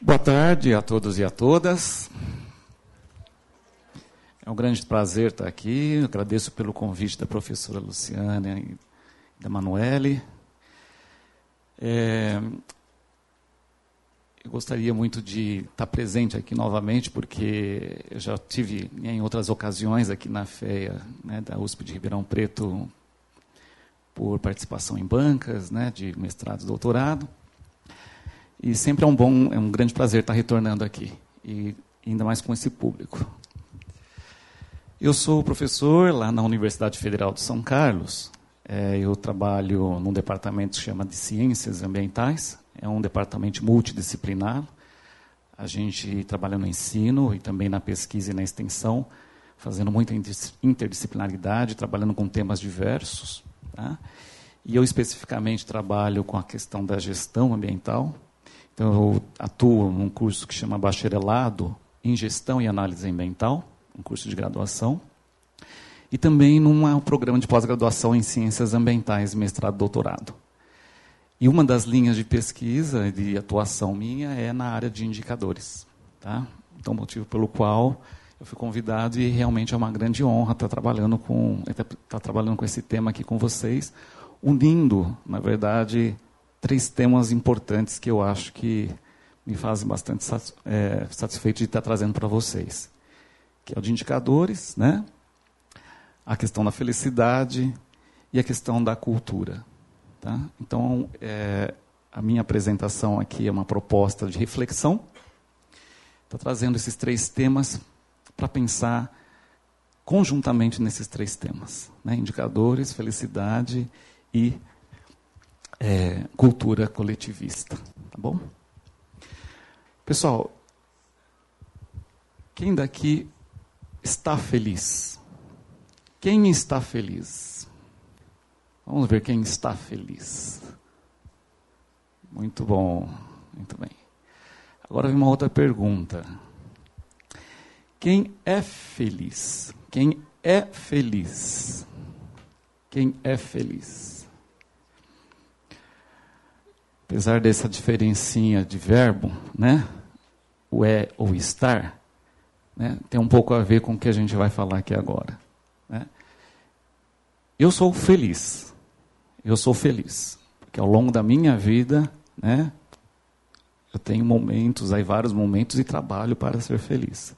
Boa tarde a todos e a todas. É um grande prazer estar aqui. Eu agradeço pelo convite da professora Luciana e da Manuele. É, eu gostaria muito de estar presente aqui novamente, porque eu já tive em outras ocasiões aqui na FEA né, da USP de Ribeirão Preto por participação em bancas, né, de mestrado e doutorado. E sempre é um bom, é um grande prazer estar retornando aqui, e ainda mais com esse público. Eu sou professor lá na Universidade Federal de São Carlos. É, eu trabalho num departamento que chama de Ciências Ambientais. É um departamento multidisciplinar. A gente trabalha no ensino e também na pesquisa e na extensão, fazendo muita interdisciplinaridade, trabalhando com temas diversos. Tá? E eu especificamente trabalho com a questão da gestão ambiental. Então, eu atuo num curso que chama Bacharelado em Gestão e Análise Ambiental um curso de graduação, e também num programa de pós-graduação em Ciências Ambientais, mestrado e doutorado. E uma das linhas de pesquisa e de atuação minha é na área de indicadores. Tá? Então, motivo pelo qual eu fui convidado e realmente é uma grande honra estar trabalhando com, estar trabalhando com esse tema aqui com vocês, unindo, na verdade, três temas importantes que eu acho que me fazem bastante é, satisfeito de estar trazendo para vocês que é o de indicadores, né? a questão da felicidade e a questão da cultura. Tá? Então, é, a minha apresentação aqui é uma proposta de reflexão. Estou trazendo esses três temas para pensar conjuntamente nesses três temas: né? indicadores, felicidade e é, cultura coletivista. Tá bom? Pessoal, quem daqui está feliz? Quem está feliz? Vamos ver quem está feliz. Muito bom, muito bem. Agora vem uma outra pergunta. Quem é feliz? Quem é feliz? Quem é feliz? Apesar dessa diferencinha de verbo, né? O é ou estar, né, tem um pouco a ver com o que a gente vai falar aqui agora. Né? Eu sou feliz. Eu sou feliz. Porque ao longo da minha vida, né, eu tenho momentos, aí vários momentos, e trabalho para ser feliz.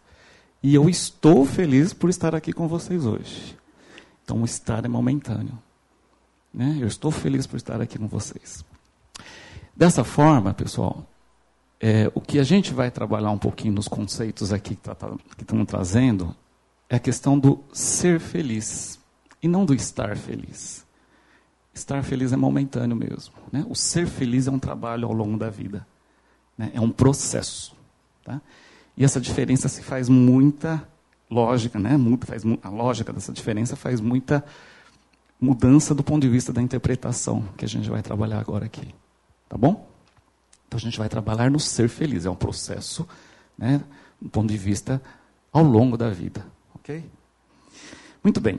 E eu estou feliz por estar aqui com vocês hoje. Então, o estar é momentâneo. Né? Eu estou feliz por estar aqui com vocês. Dessa forma, pessoal, é, o que a gente vai trabalhar um pouquinho nos conceitos aqui que, tá, tá, que estamos trazendo é a questão do ser feliz e não do estar feliz. Estar feliz é momentâneo mesmo. Né? O ser feliz é um trabalho ao longo da vida. Né? É um processo. Tá? E essa diferença se faz muita lógica, né? faz, a lógica dessa diferença faz muita mudança do ponto de vista da interpretação que a gente vai trabalhar agora aqui. Tá bom? Então a gente vai trabalhar no ser feliz, é um processo, né, do ponto de vista ao longo da vida, ok? Muito bem.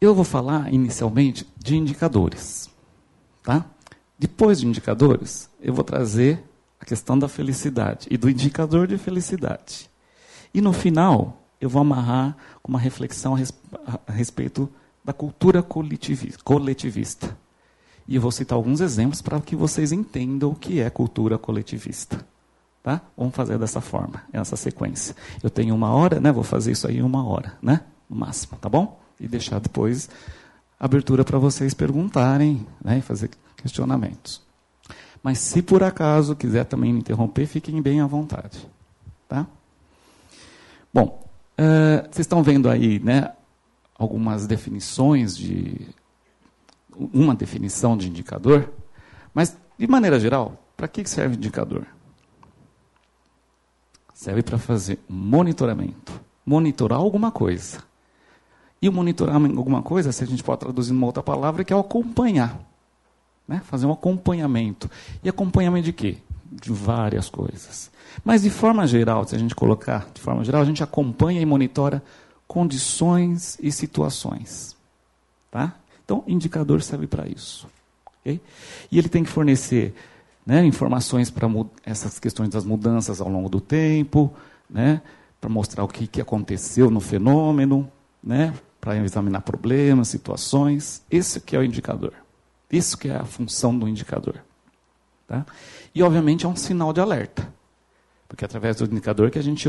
Eu vou falar inicialmente de indicadores, tá? Depois de indicadores, eu vou trazer a questão da felicidade e do indicador de felicidade. E no final, eu vou amarrar com uma reflexão a respeito da cultura coletivista. E vou citar alguns exemplos para que vocês entendam o que é cultura coletivista. Tá? Vamos fazer dessa forma, essa sequência. Eu tenho uma hora, né? Vou fazer isso aí em uma hora, né? No máximo, tá bom? E deixar depois abertura para vocês perguntarem, né? E fazer questionamentos. Mas se por acaso quiser também me interromper, fiquem bem à vontade, tá? Bom, uh, vocês estão vendo aí, né? Algumas definições de uma definição de indicador, mas, de maneira geral, para que serve indicador? Serve para fazer monitoramento, monitorar alguma coisa. E o monitorar alguma coisa, se a gente pode traduzir numa outra palavra, que é o acompanhar. Né? Fazer um acompanhamento. E acompanhamento de quê? De várias coisas. Mas de forma geral, se a gente colocar de forma geral, a gente acompanha e monitora condições e situações. Tá? Então, indicador serve para isso. Okay? E ele tem que fornecer né, informações para essas questões das mudanças ao longo do tempo, né, para mostrar o que, que aconteceu no fenômeno, né, para examinar problemas, situações. Esse que é o indicador. Isso que é a função do indicador. Tá? E, obviamente, é um sinal de alerta. Porque é através do indicador que a gente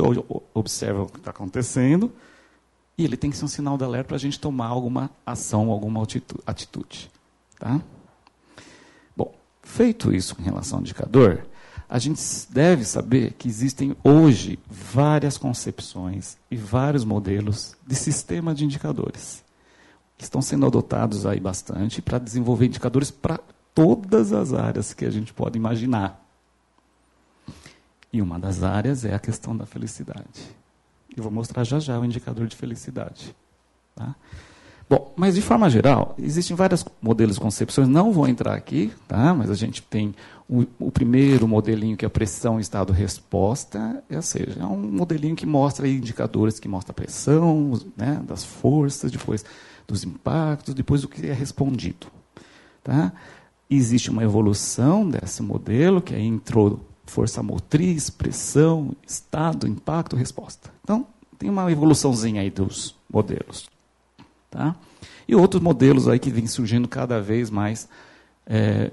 observa o que está acontecendo, e ele tem que ser um sinal de alerta para a gente tomar alguma ação, alguma atitude. Tá? Bom, feito isso em relação ao indicador, a gente deve saber que existem hoje várias concepções e vários modelos de sistema de indicadores que estão sendo adotados aí bastante para desenvolver indicadores para todas as áreas que a gente pode imaginar. E uma das áreas é a questão da felicidade. Eu vou mostrar já já o indicador de felicidade. Tá? Bom, mas de forma geral, existem vários modelos de concepções, não vou entrar aqui, tá? mas a gente tem o, o primeiro modelinho que é a pressão estado-resposta, ou seja, é um modelinho que mostra indicadores que mostra a pressão, né, das forças, depois dos impactos, depois do que é respondido. Tá? Existe uma evolução desse modelo, que aí entrou força motriz, pressão, estado, impacto, resposta. Então, tem uma evoluçãozinha aí dos modelos. Tá? E outros modelos aí que vêm surgindo cada vez mais é,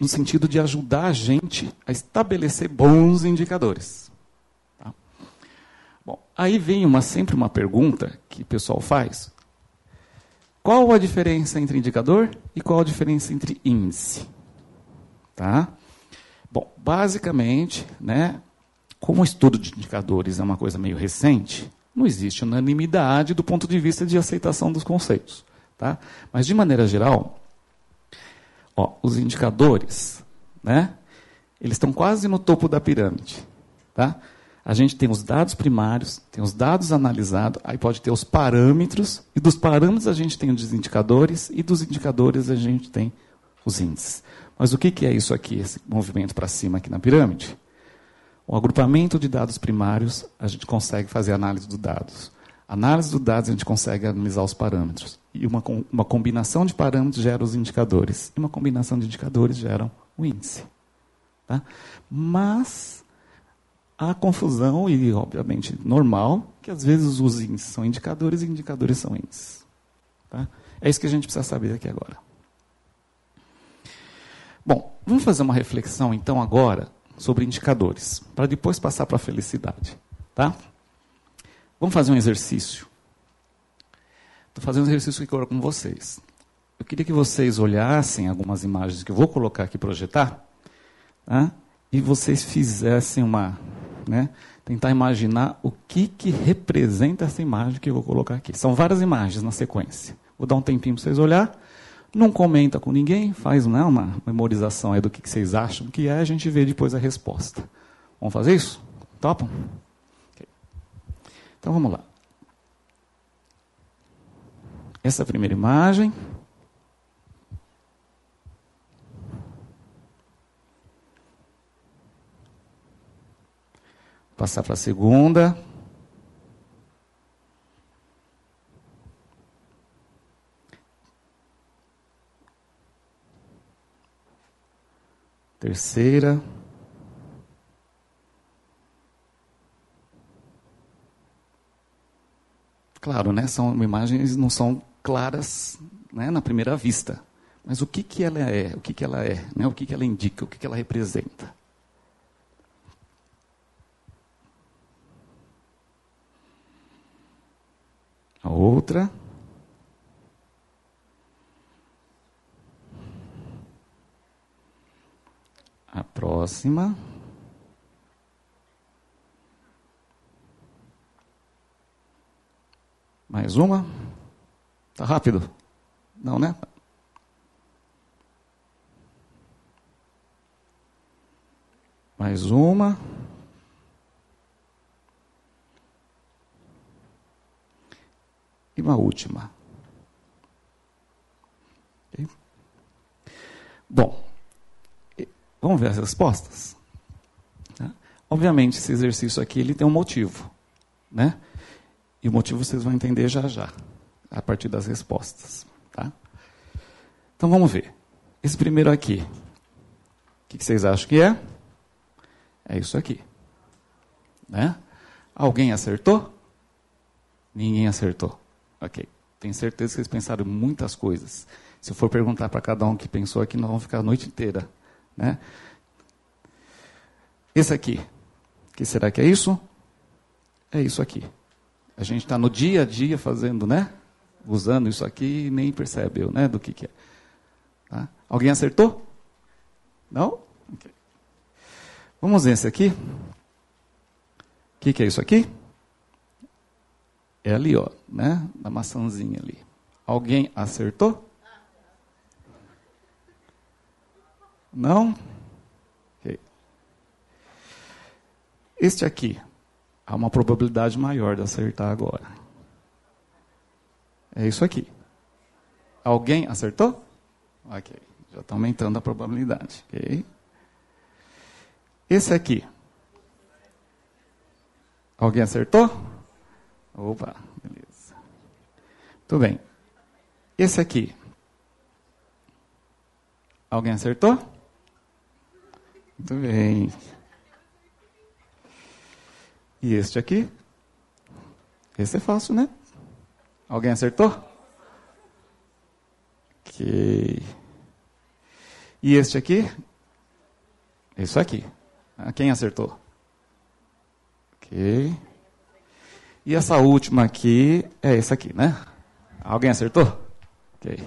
no sentido de ajudar a gente a estabelecer bons indicadores. Tá? Bom, aí vem uma, sempre uma pergunta que o pessoal faz. Qual a diferença entre indicador e qual a diferença entre índice? Tá? Bom, basicamente, né, como o estudo de indicadores é uma coisa meio recente, não existe unanimidade do ponto de vista de aceitação dos conceitos. Tá? Mas, de maneira geral, ó, os indicadores, né, eles estão quase no topo da pirâmide. Tá? A gente tem os dados primários, tem os dados analisados, aí pode ter os parâmetros, e dos parâmetros a gente tem os indicadores, e dos indicadores a gente tem os índices. Mas o que, é isso aqui, esse movimento para cima aqui na pirâmide? O agrupamento de dados primários, a gente consegue fazer análise dos dados. Análise dos dados, a gente consegue analisar os parâmetros. E uma, uma combinação de parâmetros gera os indicadores. E uma combinação de indicadores gera o índice. Tá? Mas há confusão, e obviamente normal, que às vezes os índices são indicadores e indicadores são índices. Tá? É isso que a gente precisa saber aqui agora. Bom, vamos fazer uma reflexão então agora sobre indicadores, para depois passar para a felicidade. Tá? Vamos fazer um exercício. Estou fazendo um exercício aqui agora com vocês. Eu queria que vocês olhassem algumas imagens que eu vou colocar aqui, projetar, tá? e vocês fizessem uma. Né, tentar imaginar o que, que representa essa imagem que eu vou colocar aqui. São várias imagens na sequência. Vou dar um tempinho para vocês olhar. Não comenta com ninguém, faz né, uma memorização aí do que, vocês acham que é, a gente vê depois a resposta. Vamos fazer isso? Topam? Okay. Então vamos lá. Essa é a primeira imagem. Passar para a segunda. Terceira. Claro, né, são imagens não são claras né, na primeira vista, mas o que, que ela é, o que, que ela é, né, o que, que ela indica, o que, que ela representa. A outra. A próxima. Mais uma. Tá rápido? Não, né? Mais uma. E uma última. Bom, Vamos ver as respostas? Tá? Obviamente, esse exercício aqui ele tem um motivo. Né? E o motivo vocês vão entender já já, a partir das respostas. Tá? Então vamos ver. Esse primeiro aqui. que, que vocês acham que é? É isso aqui. Né? Alguém acertou? Ninguém acertou. Ok. Tenho certeza que vocês pensaram muitas coisas. Se eu for perguntar para cada um que pensou aqui, nós vamos ficar a noite inteira. Né? Esse aqui. Que será que é isso? É isso aqui. A gente está no dia a dia fazendo, né? Usando isso aqui e nem percebeu, né? Do que, que é. Tá? Alguém acertou? Não? Okay. Vamos ver esse aqui. O que, que é isso aqui? É ali, ó, né? Da maçãzinha ali. Alguém acertou? Não? Este aqui, há uma probabilidade maior de acertar agora. É isso aqui. Alguém acertou? Ok. Já está aumentando a probabilidade. Ok. Esse aqui. Alguém acertou? Opa, beleza. Tudo bem. Esse aqui. Alguém acertou? Muito bem. E este aqui? Esse é fácil, né? Alguém acertou? Ok. E este aqui? Isso aqui. Ah, quem acertou? Ok. E essa última aqui é essa aqui, né? Alguém acertou? Ok.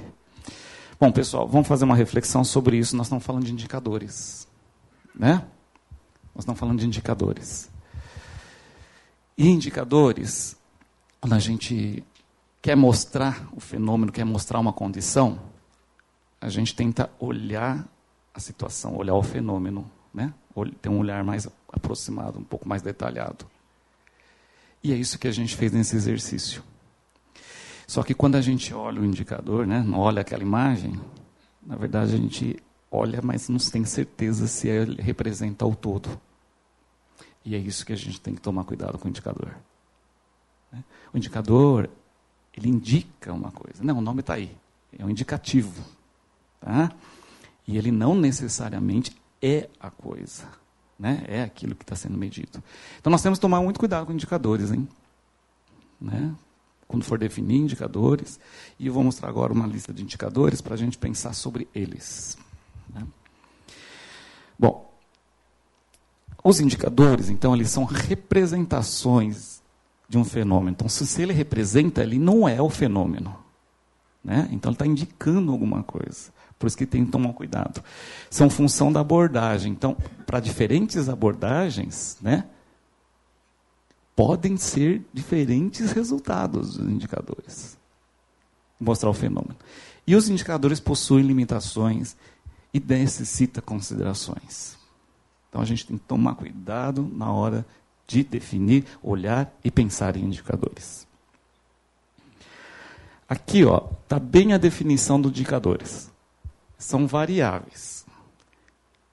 Bom, pessoal, vamos fazer uma reflexão sobre isso. Nós estamos falando de indicadores, né? Nós estamos falando de indicadores. E indicadores, quando a gente quer mostrar o fenômeno, quer mostrar uma condição, a gente tenta olhar a situação, olhar o fenômeno, né? Ter um olhar mais aproximado, um pouco mais detalhado. E é isso que a gente fez nesse exercício. Só que quando a gente olha o indicador, né, olha aquela imagem, na verdade a gente olha, mas não tem certeza se ele representa o todo. E é isso que a gente tem que tomar cuidado com o indicador. Né? O indicador, ele indica uma coisa. Não, o nome está aí. É um indicativo. Tá? E ele não necessariamente é a coisa. Né? É aquilo que está sendo medido. Então nós temos que tomar muito cuidado com indicadores, hein? Né? Quando for definir indicadores, e eu vou mostrar agora uma lista de indicadores para a gente pensar sobre eles. Né? Bom, os indicadores, então, eles são representações de um fenômeno. Então, se ele representa, ele não é o fenômeno. Né? Então, ele está indicando alguma coisa. Por isso que tem que tomar cuidado. São função da abordagem. Então, para diferentes abordagens, né, podem ser diferentes resultados dos indicadores. Mostrar o fenômeno. E os indicadores possuem limitações e necessita considerações. Então a gente tem que tomar cuidado na hora de definir, olhar e pensar em indicadores. Aqui, ó, está bem a definição dos indicadores são variáveis,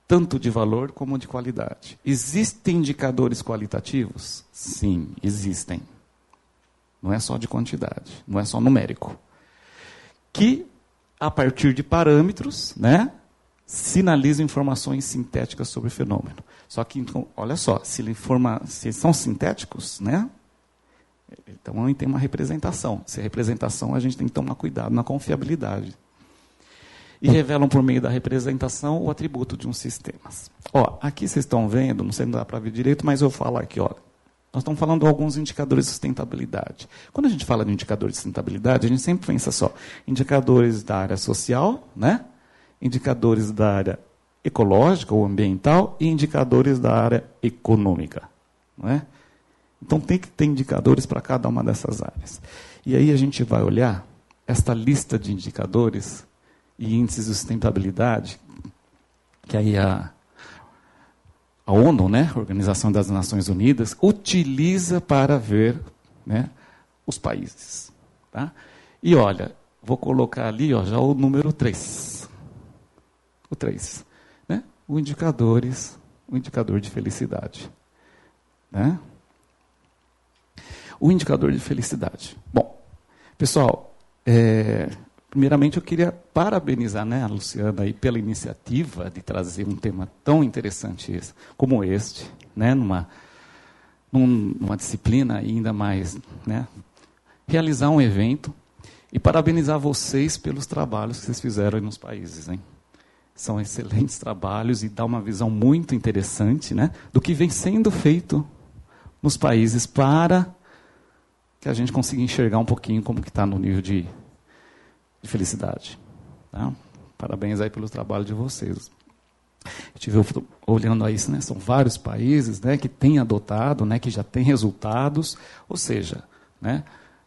tanto de valor como de qualidade. Existem indicadores qualitativos? Sim, existem. Não é só de quantidade, não é só numérico. Que, a partir de parâmetros, né, sinalizam informações sintéticas sobre o fenômeno. Só que, então, olha só, se, ele informa, se são sintéticos, né, então tem uma representação. Se é representação, a gente tem que tomar cuidado na confiabilidade e revelam por meio da representação o atributo de um sistema. Ó, aqui vocês estão vendo, não sei se dá para ver direito, mas eu falo aqui, ó. Nós estamos falando de alguns indicadores de sustentabilidade. Quando a gente fala de indicadores de sustentabilidade, a gente sempre pensa só indicadores da área social, né? Indicadores da área ecológica ou ambiental e indicadores da área econômica. Não é? Então tem que ter indicadores para cada uma dessas áreas. E aí a gente vai olhar esta lista de indicadores e índices de sustentabilidade, que aí a, a ONU, né, Organização das Nações Unidas, utiliza para ver né, os países. Tá? E olha, vou colocar ali ó, já o número 3. O 3. Né? O indicadores, o indicador de felicidade. Né? O indicador de felicidade. Bom, pessoal, é, Primeiramente, eu queria parabenizar né, a Luciana aí pela iniciativa de trazer um tema tão interessante como este, né, numa, numa disciplina ainda mais. Né, realizar um evento e parabenizar vocês pelos trabalhos que vocês fizeram nos países. Hein? São excelentes trabalhos e dá uma visão muito interessante né, do que vem sendo feito nos países para que a gente consiga enxergar um pouquinho como que está no nível de de felicidade. Tá? Parabéns aí pelo trabalho de vocês. Estive olhando aí, né, são vários países né, que têm adotado, né, que já têm resultados, ou seja, né,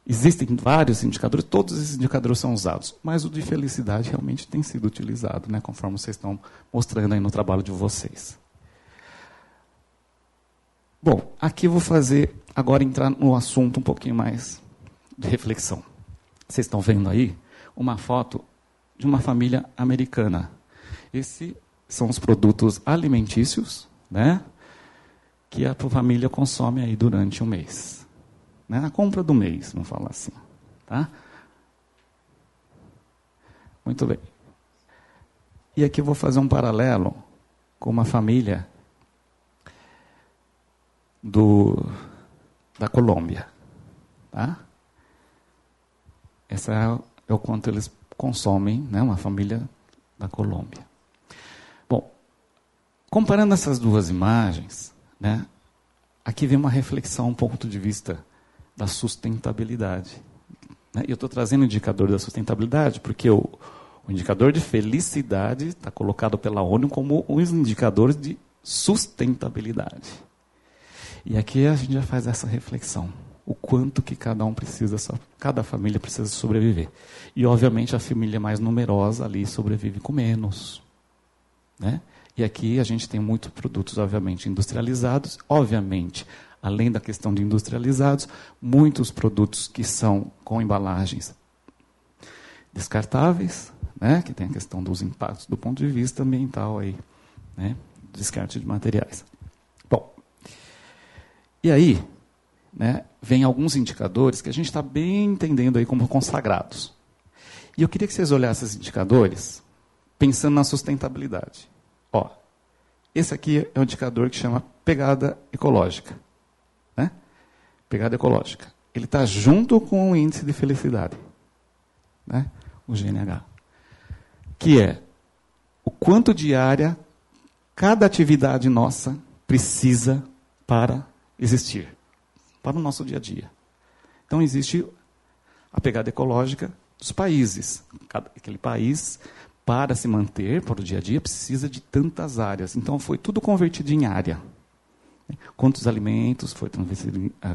existem vários indicadores, todos esses indicadores são usados, mas o de felicidade realmente tem sido utilizado, né, conforme vocês estão mostrando aí no trabalho de vocês. Bom, aqui vou fazer, agora entrar no assunto um pouquinho mais de reflexão. Vocês estão vendo aí uma foto de uma família americana. Esses são os produtos alimentícios, né? Que a família consome aí durante um mês. Né? A compra do mês, vamos falar assim. Tá? Muito bem. E aqui eu vou fazer um paralelo com uma família do, da Colômbia. Tá? Essa é é o quanto eles consomem, né, uma família da Colômbia. Bom, comparando essas duas imagens, né, aqui vem uma reflexão, um ponto de vista da sustentabilidade. Né? E eu estou trazendo o indicador da sustentabilidade porque o, o indicador de felicidade está colocado pela ONU como um indicador de sustentabilidade. E aqui a gente já faz essa reflexão o quanto que cada um precisa, cada família precisa sobreviver. E, obviamente, a família mais numerosa ali sobrevive com menos. Né? E aqui a gente tem muitos produtos, obviamente, industrializados. Obviamente, além da questão de industrializados, muitos produtos que são com embalagens descartáveis, né? que tem a questão dos impactos do ponto de vista ambiental aí, né? descarte de materiais. Bom, e aí, né, vem alguns indicadores que a gente está bem entendendo aí como consagrados. E eu queria que vocês olhassem esses indicadores pensando na sustentabilidade. Ó, esse aqui é um indicador que chama pegada ecológica. Pegada ecológica. Ele está junto com o índice de felicidade, né? o GNH, que é o quanto de área cada atividade nossa precisa para existir para o nosso dia a dia. Então existe a pegada ecológica dos países. Cada, aquele país, para se manter para o dia a dia, precisa de tantas áreas. Então foi tudo convertido em área. Quantos alimentos foi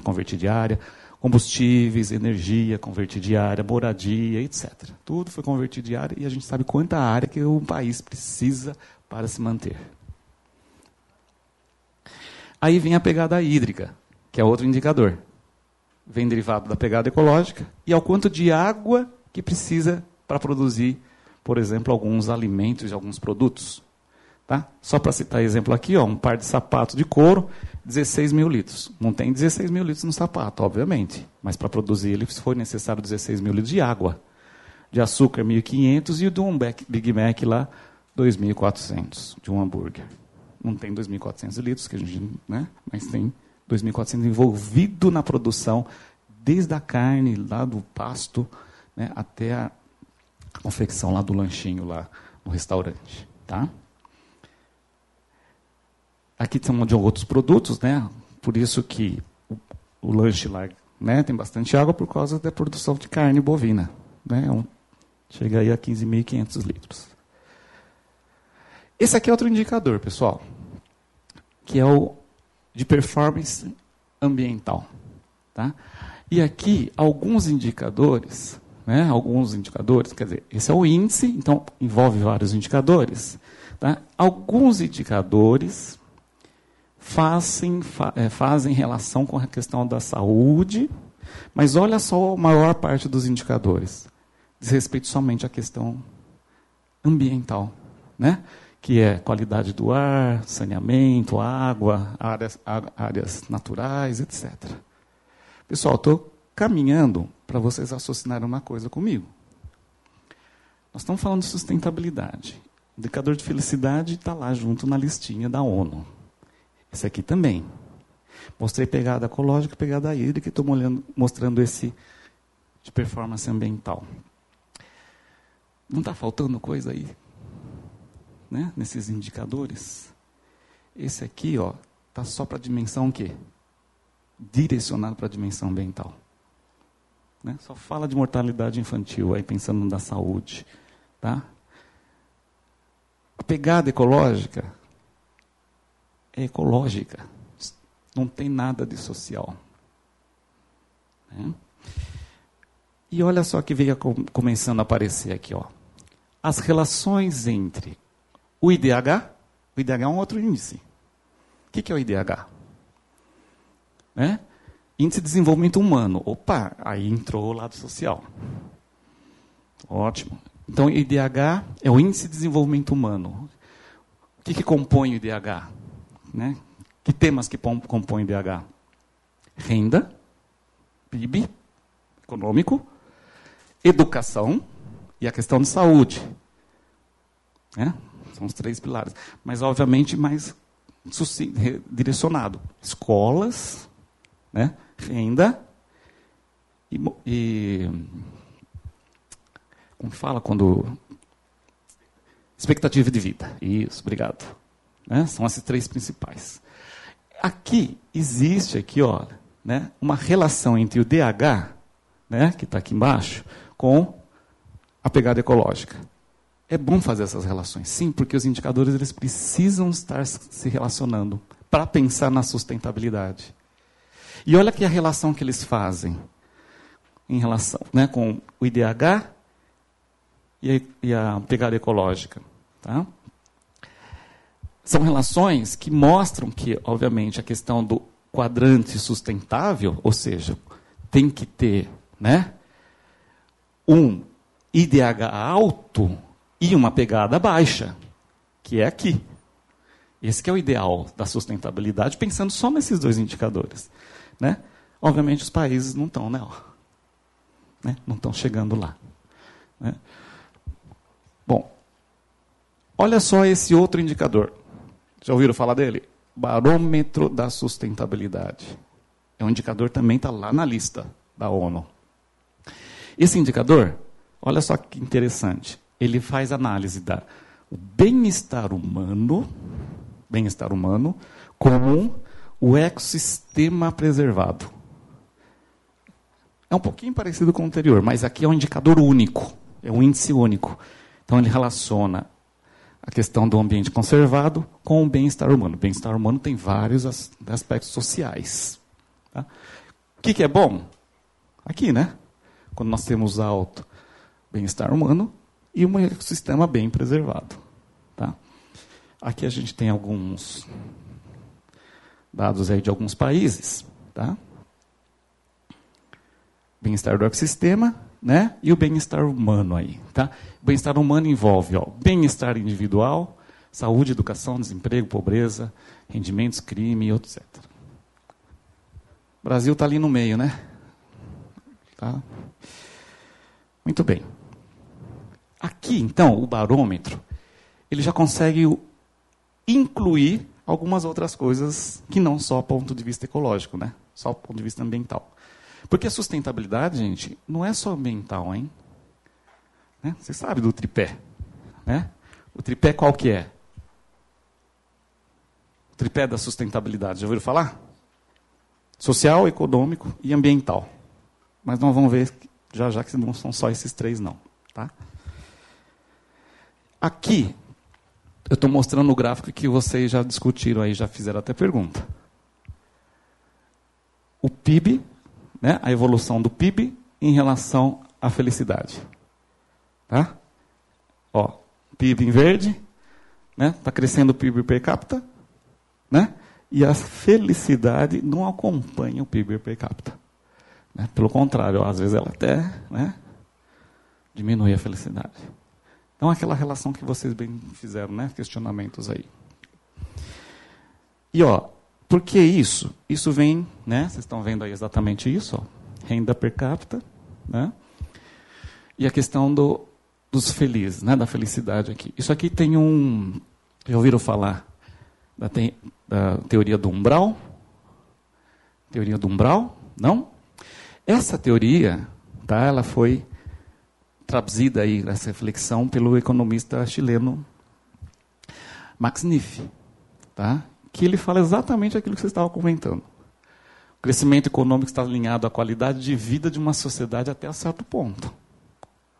convertido em área, combustíveis, energia convertido em área, moradia, etc. Tudo foi convertido em área e a gente sabe quanta área que o país precisa para se manter. Aí vem a pegada hídrica que é outro indicador. Vem derivado da pegada ecológica e ao quanto de água que precisa para produzir, por exemplo, alguns alimentos e alguns produtos. Tá? Só para citar exemplo aqui, ó, um par de sapatos de couro, 16 mil litros. Não tem 16 mil litros no sapato, obviamente. Mas para produzir ele foi necessário 16 mil litros de água. De açúcar, 1.500 e de um Big Mac lá, 2.400 de um hambúrguer. Não tem 2.400 litros, que a gente, né? mas tem 2.400 envolvido na produção, desde a carne lá do pasto né, até a confecção lá do lanchinho lá no restaurante. Tá? Aqui tem de outros produtos, né? por isso que o, o lanche lá né, tem bastante água por causa da produção de carne bovina. Né? Um, chega aí a 15.500 litros. Esse aqui é outro indicador, pessoal, que é o de performance ambiental. Tá? E aqui, alguns indicadores, né, alguns indicadores, quer dizer, esse é o índice, então envolve vários indicadores. Tá? Alguns indicadores fazem, fa, é, fazem relação com a questão da saúde, mas olha só a maior parte dos indicadores. Diz respeito somente à questão ambiental. Né? que é qualidade do ar, saneamento, água, áreas, áreas naturais, etc. Pessoal, estou caminhando para vocês raciocinarem uma coisa comigo. Nós estamos falando de sustentabilidade. O indicador de felicidade está lá junto na listinha da ONU. Esse aqui também. Mostrei pegada ecológica, pegada hídrica e estou mostrando esse de performance ambiental. Não está faltando coisa aí? Né? Nesses indicadores? Esse aqui, ó, está só para a dimensão quê? Direcionado para a dimensão ambiental. Né? Só fala de mortalidade infantil, aí pensando na saúde. Tá? A pegada ecológica é ecológica. Não tem nada de social. Né? E olha só que veio começando a aparecer aqui. Ó. As relações entre o IDH, o IDH é um outro índice. O que é o IDH? Né? Índice de Desenvolvimento Humano. Opa, aí entrou o lado social. Ótimo. Então, IDH é o Índice de Desenvolvimento Humano. O que, que compõe o IDH? Né? Que temas que compõem IDH? Renda, PIB, econômico, educação e a questão de saúde. Né? São os três pilares. Mas, obviamente, mais direcionado. Escolas, né? renda e, e como fala quando expectativa de vida. Isso, obrigado. Né? São esses três principais. Aqui existe aqui, ó, né, uma relação entre o DH, né, que está aqui embaixo, com a pegada ecológica. É bom fazer essas relações, sim, porque os indicadores eles precisam estar se relacionando para pensar na sustentabilidade. E olha aqui a relação que eles fazem em relação né, com o IDH e a, e a pegada ecológica. Tá? São relações que mostram que, obviamente, a questão do quadrante sustentável, ou seja, tem que ter né, um IDH alto e uma pegada baixa, que é aqui. Esse é o ideal da sustentabilidade, pensando só nesses dois indicadores. Né? Obviamente os países não estão, né? né? Não estão chegando lá. Né? Bom, olha só esse outro indicador. Já ouviram falar dele? Barômetro da sustentabilidade. É um indicador também está lá na lista da ONU. Esse indicador, olha só que interessante. Ele faz análise da bem-estar humano, bem-estar humano, como o ecossistema preservado. É um pouquinho parecido com o anterior, mas aqui é um indicador único, é um índice único. Então ele relaciona a questão do ambiente conservado com o bem-estar humano. O bem-estar humano tem vários aspectos sociais. Tá? O que, que é bom? Aqui, né? Quando nós temos alto bem-estar humano e um ecossistema bem preservado. Tá? Aqui a gente tem alguns dados aí de alguns países, tá? Bem-estar do ecossistema, né? E o bem-estar humano aí, tá? Bem-estar humano envolve, ó, bem-estar individual, saúde, educação, desemprego, pobreza, rendimentos, crime, etc. O Brasil está ali no meio, né? Tá? Muito bem. Aqui, então, o barômetro, ele já consegue incluir algumas outras coisas que não só ponto de vista ecológico, né? Só ponto de vista ambiental. Porque a sustentabilidade, gente, não é só ambiental, hein? Né? Você sabe do tripé, né? O tripé qual que é? O tripé da sustentabilidade, já ouviram falar? Social, econômico e ambiental. Mas nós vamos ver já já que não são só esses três não, tá? Aqui eu estou mostrando o gráfico que vocês já discutiram aí, já fizeram até pergunta. O PIB, né, a evolução do PIB em relação à felicidade. Tá? Ó, PIB em verde, né, está crescendo o PIB per capita, né, e a felicidade não acompanha o PIB per capita. Né? Pelo contrário, às vezes ela até né, diminui a felicidade. Então, aquela relação que vocês bem fizeram, né? Questionamentos aí. E, ó, por que isso? Isso vem, né? Vocês estão vendo aí exatamente isso, ó. Renda per capita, né? E a questão do dos felizes, né, da felicidade aqui. Isso aqui tem um. Já ouviram falar da, te, da teoria do umbral? Teoria do umbral? Não? Essa teoria, tá, ela foi traduzida aí nessa reflexão pelo economista chileno Max Niff, tá? Que ele fala exatamente aquilo que você estava comentando. O crescimento econômico está alinhado à qualidade de vida de uma sociedade até a certo ponto.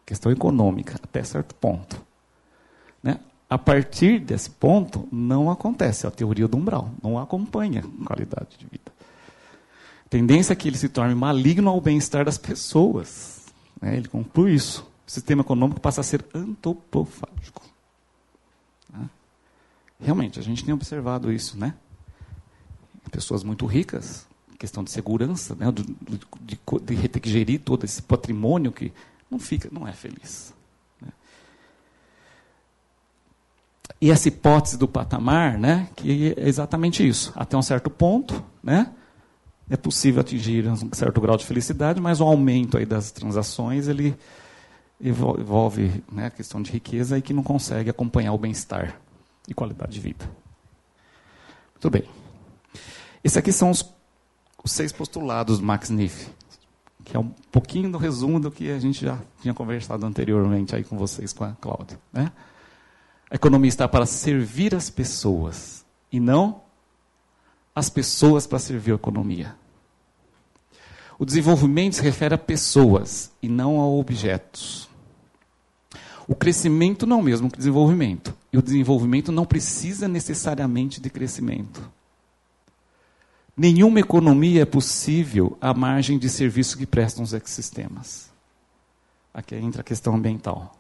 Questão econômica, até certo ponto. Né? A partir desse ponto, não acontece a teoria do umbral, não acompanha a qualidade de vida. A tendência é que ele se torne maligno ao bem-estar das pessoas. Né? Ele conclui isso. O sistema econômico passa a ser antropofágico. Realmente, a gente tem observado isso, né? Pessoas muito ricas, questão de segurança, né? de, de, de ter que gerir todo esse patrimônio que não fica, não é feliz. Né? E essa hipótese do patamar, né? Que é exatamente isso. Até um certo ponto, né? É possível atingir um certo grau de felicidade, mas o aumento aí das transações ele envolve né, a questão de riqueza e que não consegue acompanhar o bem-estar e qualidade de vida. Muito bem. Esses aqui são os, os seis postulados do Max Niff, que é um pouquinho do resumo do que a gente já tinha conversado anteriormente aí com vocês, com a Cláudia. Né? A economia está para servir as pessoas e não as pessoas para servir a economia. O desenvolvimento se refere a pessoas e não a objetos. O crescimento não é o mesmo que o desenvolvimento. E o desenvolvimento não precisa necessariamente de crescimento. Nenhuma economia é possível à margem de serviços que prestam os ecossistemas. Aqui entra a questão ambiental.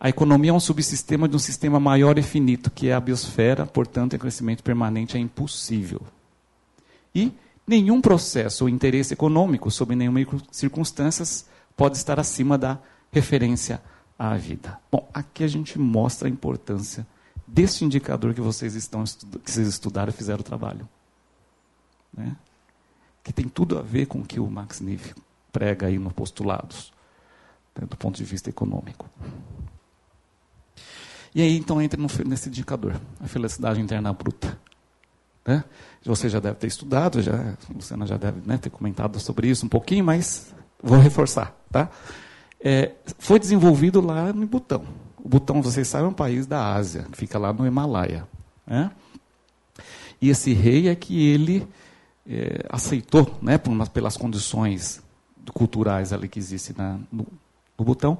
A economia é um subsistema de um sistema maior e finito, que é a biosfera, portanto, o crescimento permanente é impossível. E nenhum processo ou interesse econômico, sob nenhuma circunstância, pode estar acima da referência à vida. Bom, aqui a gente mostra a importância desse indicador que vocês estão que vocês estudaram e fizeram o trabalho, né? que tem tudo a ver com o que o Max Neff prega aí no postulados, né, do ponto de vista econômico. E aí então entra no, nesse indicador, a felicidade interna bruta. Né? Você já deve ter estudado, já, a Luciana já deve né, ter comentado sobre isso um pouquinho, mas vou reforçar. Tá? É, foi desenvolvido lá no Butão. O Butão, vocês sabem, é um país da Ásia, que fica lá no Himalaia. Né? E esse rei é que ele é, aceitou, né, pelas condições culturais ali que existem na, no, no Butão,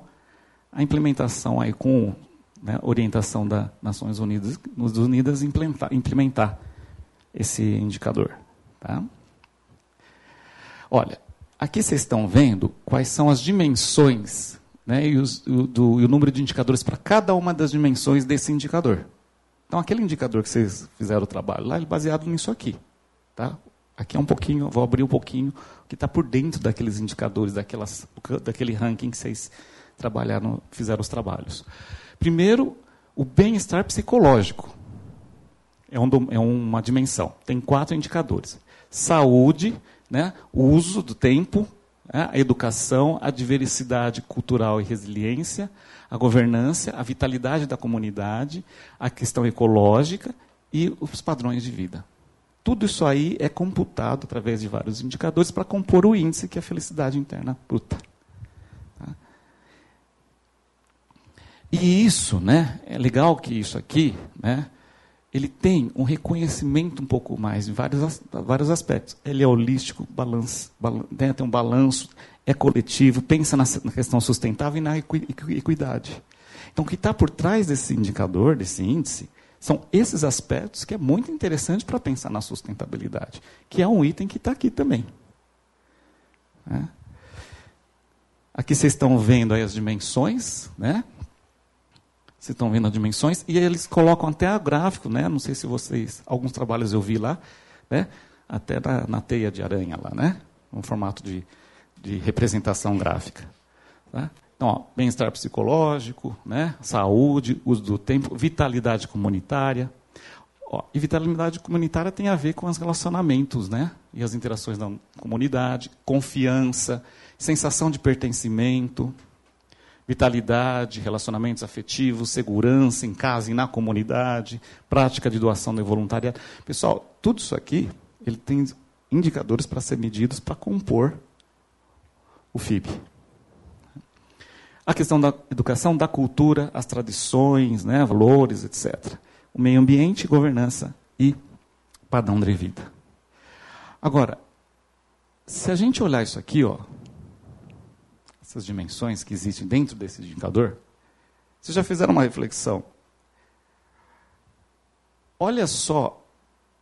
a implementação aí com né, orientação das Nações Unidas, Unidas implementar, implementar esse indicador. Tá? Olha, Aqui vocês estão vendo quais são as dimensões né, e, os, o, do, e o número de indicadores para cada uma das dimensões desse indicador. Então, aquele indicador que vocês fizeram o trabalho lá, ele é baseado nisso aqui. Tá? Aqui é um pouquinho, vou abrir um pouquinho o que está por dentro daqueles indicadores, daquelas, daquele ranking que vocês trabalharam, fizeram os trabalhos. Primeiro, o bem-estar psicológico. É, um, é uma dimensão. Tem quatro indicadores. Saúde, né? o uso do tempo, né? a educação, a diversidade cultural e resiliência, a governança, a vitalidade da comunidade, a questão ecológica e os padrões de vida. Tudo isso aí é computado através de vários indicadores para compor o índice que é a felicidade interna bruta. Tá? E isso, né, é legal que isso aqui, né, ele tem um reconhecimento um pouco mais em vários, vários aspectos. Ele é holístico, balance, né, tem um balanço, é coletivo, pensa na, na questão sustentável e na equidade. Então, o que está por trás desse indicador, desse índice, são esses aspectos que é muito interessante para pensar na sustentabilidade, que é um item que está aqui também. Né? Aqui vocês estão vendo as dimensões, né? Vocês estão vendo as dimensões? E eles colocam até o gráfico, né? Não sei se vocês. Alguns trabalhos eu vi lá, né? Até na, na teia de aranha lá, né? Um formato de, de representação gráfica. Tá? Então, bem-estar psicológico, né? saúde, uso do tempo, vitalidade comunitária. Ó, e vitalidade comunitária tem a ver com os relacionamentos, né? E as interações da comunidade, confiança, sensação de pertencimento, vitalidade, relacionamentos afetivos, segurança em casa e na comunidade, prática de doação de voluntariado. Pessoal, tudo isso aqui, ele tem indicadores para ser medidos para compor o FIB. A questão da educação, da cultura, as tradições, né, valores, etc. O meio ambiente, governança e padrão de vida. Agora, se a gente olhar isso aqui, ó, essas dimensões que existem dentro desse indicador, vocês já fizeram uma reflexão? Olha só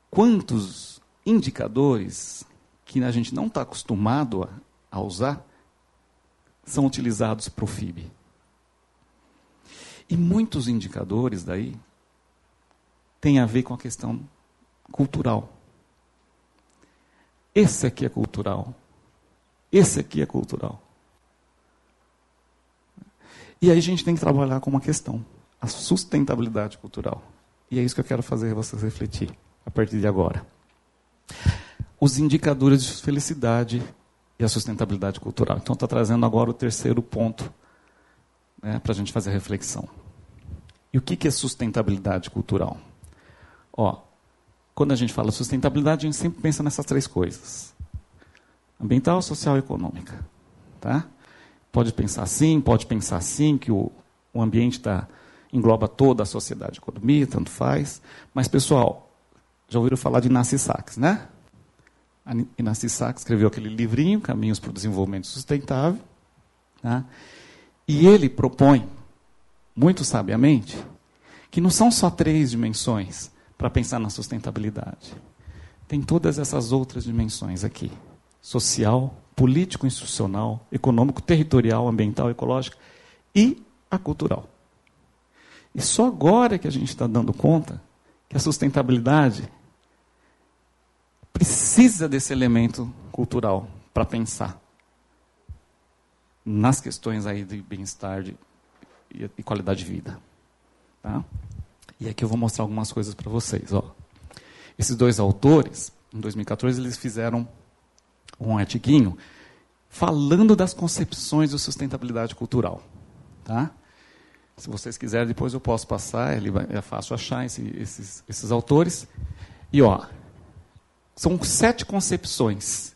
quantos indicadores que a gente não está acostumado a, a usar são utilizados para o FIB. E muitos indicadores daí têm a ver com a questão cultural. Esse aqui é cultural. Esse aqui é cultural. E aí a gente tem que trabalhar com uma questão, a sustentabilidade cultural. E é isso que eu quero fazer vocês refletir a partir de agora. Os indicadores de felicidade e a sustentabilidade cultural. Então, está trazendo agora o terceiro ponto né, para a gente fazer a reflexão. E o que, que é sustentabilidade cultural? Ó, quando a gente fala sustentabilidade, a gente sempre pensa nessas três coisas: ambiental, social e econômica. Tá? Pode pensar assim, pode pensar assim, que o, o ambiente tá, engloba toda a sociedade, economia, tanto faz. Mas, pessoal, já ouviram falar de Nassi Sachs, né? Inácio Sachs escreveu aquele livrinho, Caminhos para o Desenvolvimento Sustentável. Tá? E ele propõe, muito sabiamente, que não são só três dimensões para pensar na sustentabilidade. Tem todas essas outras dimensões aqui: social, político, institucional, econômico, territorial, ambiental, ecológica e a cultural. E só agora que a gente está dando conta que a sustentabilidade precisa desse elemento cultural para pensar nas questões aí de bem-estar e, qualidade de vida. Tá? E aqui eu vou mostrar algumas coisas para vocês. Ó. Esses dois autores, em 2014, eles fizeram um artiguinho falando das concepções de sustentabilidade cultural. Tá? Se vocês quiserem, depois eu posso passar, é fácil achar esse, esses, esses autores. E ó, são sete concepções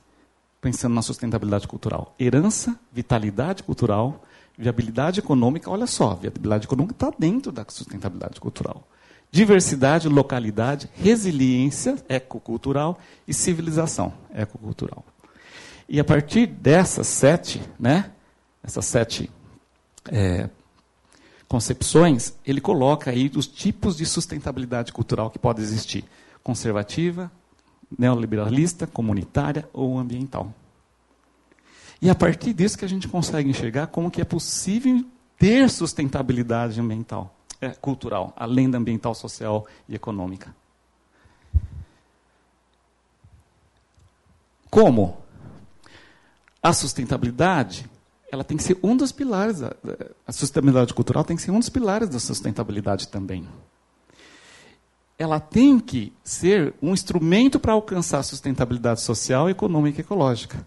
pensando na sustentabilidade cultural: herança, vitalidade cultural, viabilidade econômica. Olha só, viabilidade econômica está dentro da sustentabilidade cultural. Diversidade, localidade, resiliência ecocultural e civilização ecocultural. E a partir dessas sete, né, essas sete é, concepções, ele coloca aí os tipos de sustentabilidade cultural que pode existir: conservativa, neoliberalista, comunitária ou ambiental. E a partir disso que a gente consegue enxergar como que é possível ter sustentabilidade ambiental, é, cultural, além da ambiental, social e econômica. Como? A sustentabilidade, ela tem que ser um dos pilares, a sustentabilidade cultural tem que ser um dos pilares da sustentabilidade também ela tem que ser um instrumento para alcançar a sustentabilidade social, econômica e ecológica.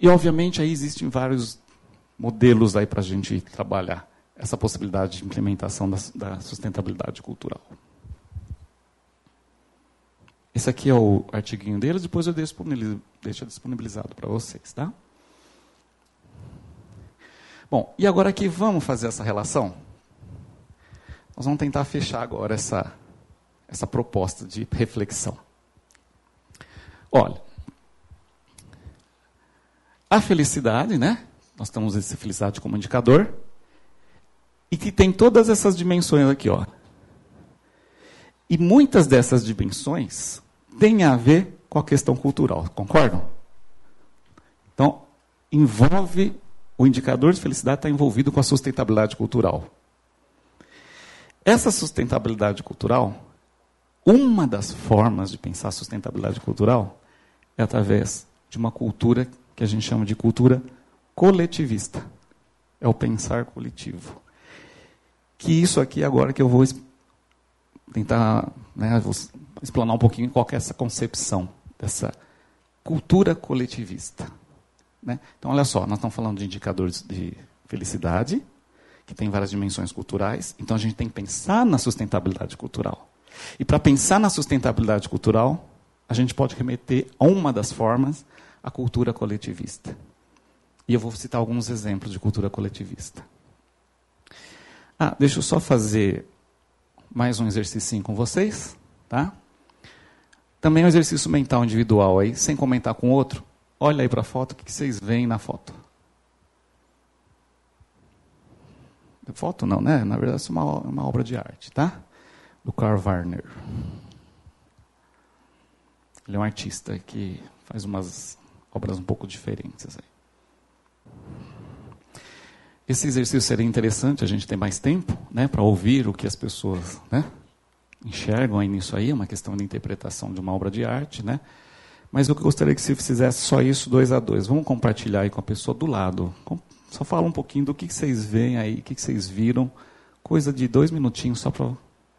E, obviamente, aí existem vários modelos aí para a gente trabalhar essa possibilidade de implementação da, da sustentabilidade cultural. Esse aqui é o artiguinho deles, depois eu deixo disponibilizado para vocês. Tá? Bom, e agora aqui vamos fazer essa relação? Nós vamos tentar fechar agora essa, essa proposta de reflexão. Olha, a felicidade, né? Nós temos esse felicidade como indicador. E que tem todas essas dimensões aqui, ó. E muitas dessas dimensões têm a ver com a questão cultural, concordam? Então, envolve o indicador de felicidade está envolvido com a sustentabilidade cultural. Essa sustentabilidade cultural, uma das formas de pensar sustentabilidade cultural é através de uma cultura que a gente chama de cultura coletivista. É o pensar coletivo. Que isso aqui agora que eu vou tentar né, explanar um pouquinho qual é essa concepção dessa cultura coletivista. Né? Então, olha só, nós estamos falando de indicadores de felicidade, que tem várias dimensões culturais. Então, a gente tem que pensar na sustentabilidade cultural. E para pensar na sustentabilidade cultural, a gente pode remeter a uma das formas, a cultura coletivista. E eu vou citar alguns exemplos de cultura coletivista. Ah, deixa eu só fazer mais um exercício com vocês, tá? Também um exercício mental individual aí, sem comentar com o outro. Olha aí para a foto, o que vocês veem na foto? Foto não, né? Na verdade, isso é uma, uma obra de arte, tá? Do Karl Warner. Ele é um artista que faz umas obras um pouco diferentes. Aí. Esse exercício seria interessante, a gente tem mais tempo né, para ouvir o que as pessoas né, enxergam aí nisso aí, é uma questão de interpretação de uma obra de arte. Né? Mas eu gostaria que você fizesse só isso dois a dois. Vamos compartilhar aí com a pessoa do lado. Só fala um pouquinho do que vocês veem aí, o que vocês viram. Coisa de dois minutinhos só para.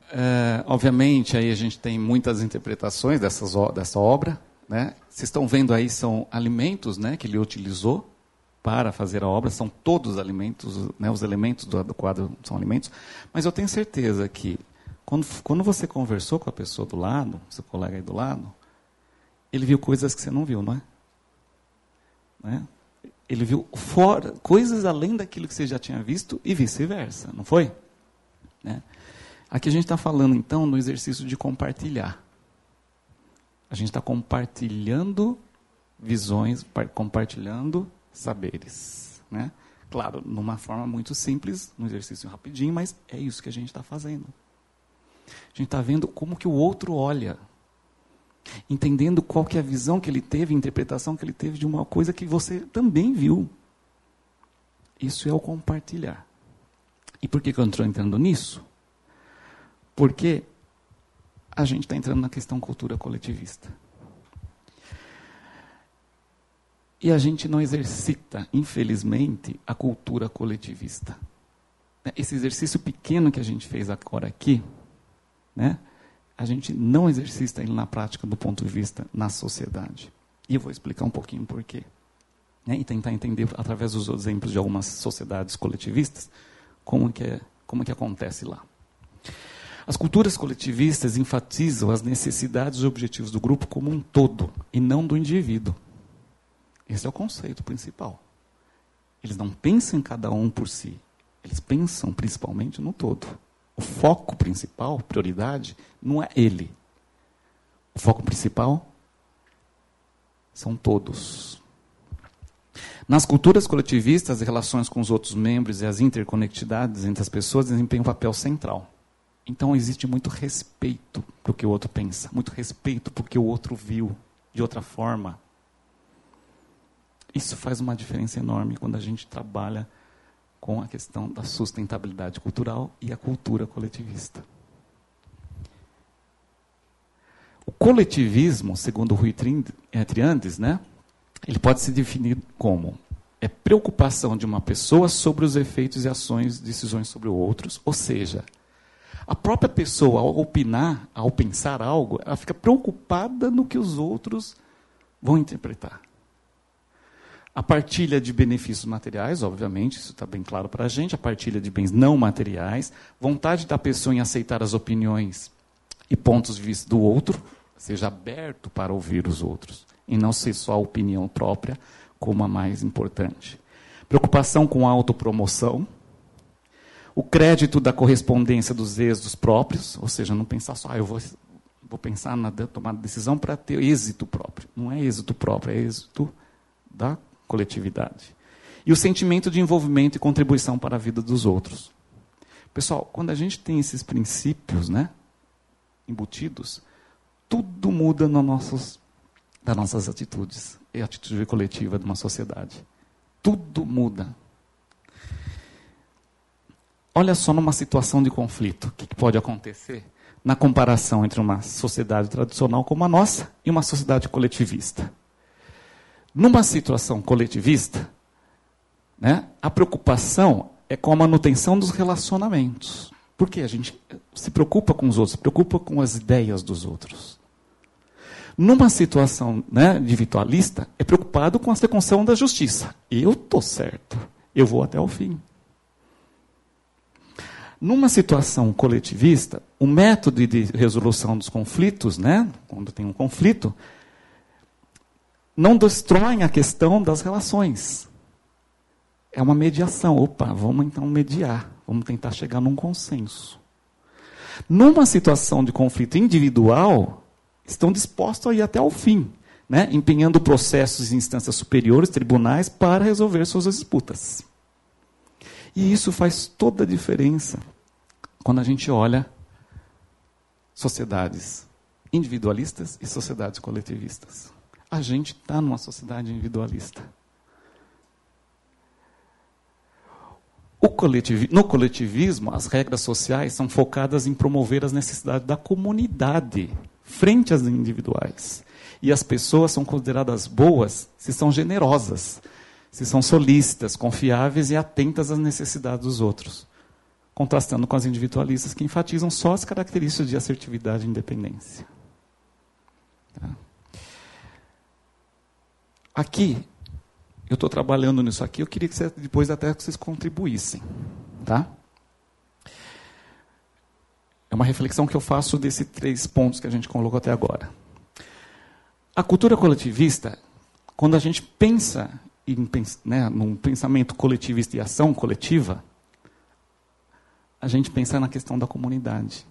É, obviamente, aí a gente tem muitas interpretações dessas, dessa obra. Né? Vocês estão vendo aí, são alimentos né, que ele utilizou para fazer a obra, são todos alimentos, né, os elementos do, do, quadro são alimentos, mas eu tenho certeza que quando, quando você conversou com a pessoa do lado, seu colega aí do lado, ele viu coisas que você não viu, não é? Né? Ele viu fora, coisas além daquilo que você já tinha visto e vice-versa, não foi? Né? Aqui a gente está falando então no exercício de compartilhar. A gente está compartilhando visões, compartilhando saberes. Né? Claro, numa forma muito simples, num exercício rapidinho, mas é isso que a gente está fazendo. A gente está vendo como que o outro olha, entendendo qual que é a visão que ele teve, a interpretação que ele teve de uma coisa que você também viu. Isso é o compartilhar. E por que, que eu estou entrando nisso? Porque a gente está entrando na questão cultura coletivista. E a gente não exercita, infelizmente, a cultura coletivista. Esse exercício pequeno que a gente fez agora aqui, né, a gente não exercita ele na prática do ponto de vista na sociedade. E eu vou explicar um pouquinho por quê. Né, e tentar entender, através dos exemplos de algumas sociedades coletivistas, como que, é, como que acontece lá. As culturas coletivistas enfatizam as necessidades e objetivos do grupo como um todo, e não do indivíduo. Esse é o conceito principal. Eles não pensam em cada um por si, eles pensam principalmente no todo. O foco principal, prioridade, não é ele. O foco principal são todos. Nas culturas coletivistas, as relações com os outros membros e as interconectividades entre as pessoas desempenham um papel central. Então existe muito respeito para o que o outro pensa, muito respeito para o que o outro viu de outra forma, isso faz uma diferença enorme quando a gente trabalha com a questão da sustentabilidade cultural e a cultura coletivista. O coletivismo, segundo Rui eh, Triandes, né, ele pode ser definido como é preocupação de uma pessoa sobre os efeitos e ações, decisões sobre outros, ou seja, a própria pessoa, ao opinar, ao pensar algo, ela fica preocupada no que os outros vão interpretar. A partilha de benefícios materiais, obviamente, isso está bem claro para a gente, a partilha de bens não materiais, vontade da pessoa em aceitar as opiniões e pontos de vista do outro, seja aberto para ouvir os outros, e não ser só a opinião própria como a mais importante. Preocupação com a autopromoção, o crédito da correspondência dos êxitos próprios, ou seja, não pensar só, ah, eu vou, vou pensar na tomada de decisão para ter êxito próprio. Não é êxito próprio, é êxito da coletividade. E o sentimento de envolvimento e contribuição para a vida dos outros. Pessoal, quando a gente tem esses princípios né, embutidos, tudo muda no nossos, das nossas atitudes e a atitude coletiva de uma sociedade. Tudo muda. Olha só numa situação de conflito, o que pode acontecer na comparação entre uma sociedade tradicional como a nossa e uma sociedade coletivista. Numa situação coletivista, né, a preocupação é com a manutenção dos relacionamentos. Porque a gente se preocupa com os outros, se preocupa com as ideias dos outros. Numa situação né, individualista, é preocupado com a seconção da justiça. Eu estou certo, eu vou até o fim. Numa situação coletivista, o método de resolução dos conflitos, né, quando tem um conflito, não destrói a questão das relações. É uma mediação. Opa, vamos então mediar, vamos tentar chegar num consenso. Numa situação de conflito individual, estão dispostos a ir até o fim, né, empenhando processos em instâncias superiores, tribunais, para resolver suas disputas. E isso faz toda a diferença quando a gente olha sociedades individualistas e sociedades coletivistas. A gente está numa sociedade individualista. no coletivismo, as regras sociais são focadas em promover as necessidades da comunidade frente às individuais. E as pessoas são consideradas boas se são generosas, se são solícitas, confiáveis e atentas às necessidades dos outros contrastando com as individualistas que enfatizam só as características de assertividade e independência. Tá? Aqui, eu estou trabalhando nisso aqui, eu queria que você, depois até que vocês contribuíssem. Tá? É uma reflexão que eu faço desses três pontos que a gente colocou até agora. A cultura coletivista, quando a gente pensa em, né, num pensamento coletivista e ação coletiva, a gente pensar na questão da comunidade.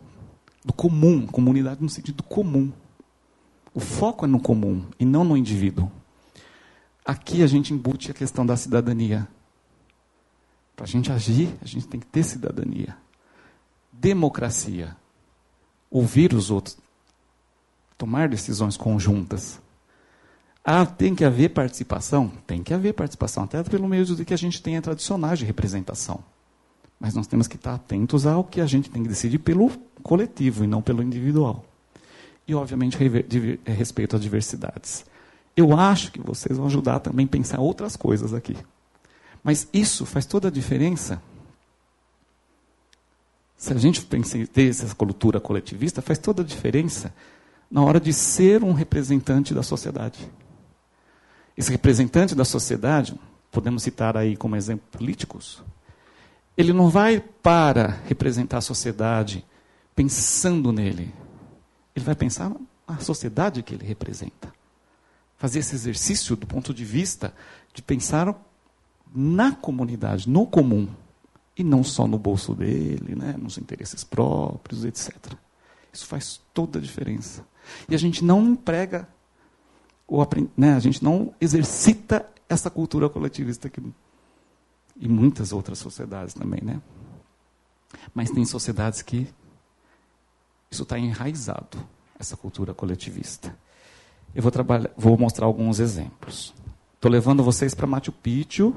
Do comum, comunidade no sentido comum. O foco é no comum e não no indivíduo. Aqui a gente embute a questão da cidadania. Para a gente agir, a gente tem que ter cidadania. Democracia. Ouvir os outros. Tomar decisões conjuntas. Ah, tem que haver participação? Tem que haver participação, até pelo meio de que a gente tenha tradicionais de representação. Mas nós temos que estar atentos ao que a gente tem que decidir pelo coletivo e não pelo individual. E, obviamente, respeito às diversidades. Eu acho que vocês vão ajudar também a pensar outras coisas aqui. Mas isso faz toda a diferença. Se a gente ter essa cultura coletivista, faz toda a diferença na hora de ser um representante da sociedade. Esse representante da sociedade, podemos citar aí como exemplo políticos, ele não vai para representar a sociedade pensando nele. Ele vai pensar na sociedade que ele representa. Fazer esse exercício do ponto de vista de pensar na comunidade, no comum, e não só no bolso dele, né, nos interesses próprios, etc. Isso faz toda a diferença. E a gente não emprega, ou, né, a gente não exercita essa cultura coletivista que e muitas outras sociedades também, né? Mas tem sociedades que isso está enraizado, essa cultura coletivista. Eu vou, vou mostrar alguns exemplos. Estou levando vocês para Machu Picchu,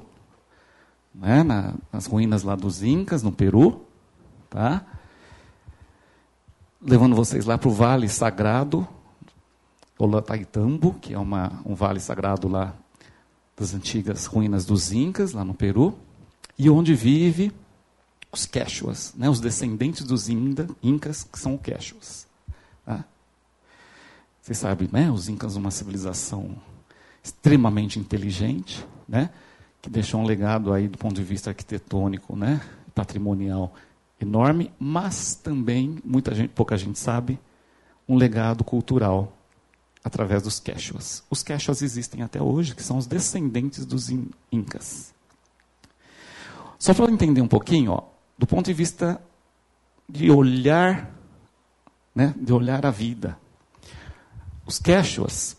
né, na, nas ruínas lá dos Incas, no Peru. Tá? Levando vocês lá para o Vale Sagrado, Ollantaytambo, que é uma, um vale sagrado lá das antigas ruínas dos Incas, lá no Peru e onde vive os Quechuas, né, os descendentes dos Inda, Incas, que são os Quechuas. Tá? Vocês sabem, né, os Incas uma civilização extremamente inteligente, né, que deixou um legado aí do ponto de vista arquitetônico, né, patrimonial enorme, mas também muita gente, pouca gente sabe, um legado cultural através dos Quechuas. Os Quechuas existem até hoje, que são os descendentes dos Incas. Só para entender um pouquinho, ó, do ponto de vista de olhar, né, de olhar a vida. Os Quechuas,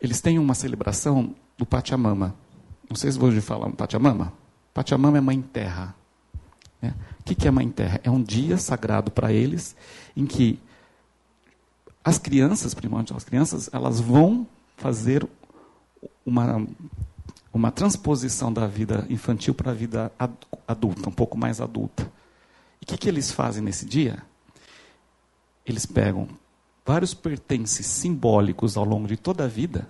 eles têm uma celebração do Pachamama. Não sei se vou falar um Pachamama. Pachamama é Mãe Terra. Né? O que é Mãe Terra? É um dia sagrado para eles, em que as crianças, primordialmente as crianças, elas vão fazer uma uma transposição da vida infantil para a vida adulta, um pouco mais adulta. E o que, que eles fazem nesse dia? Eles pegam vários pertences simbólicos ao longo de toda a vida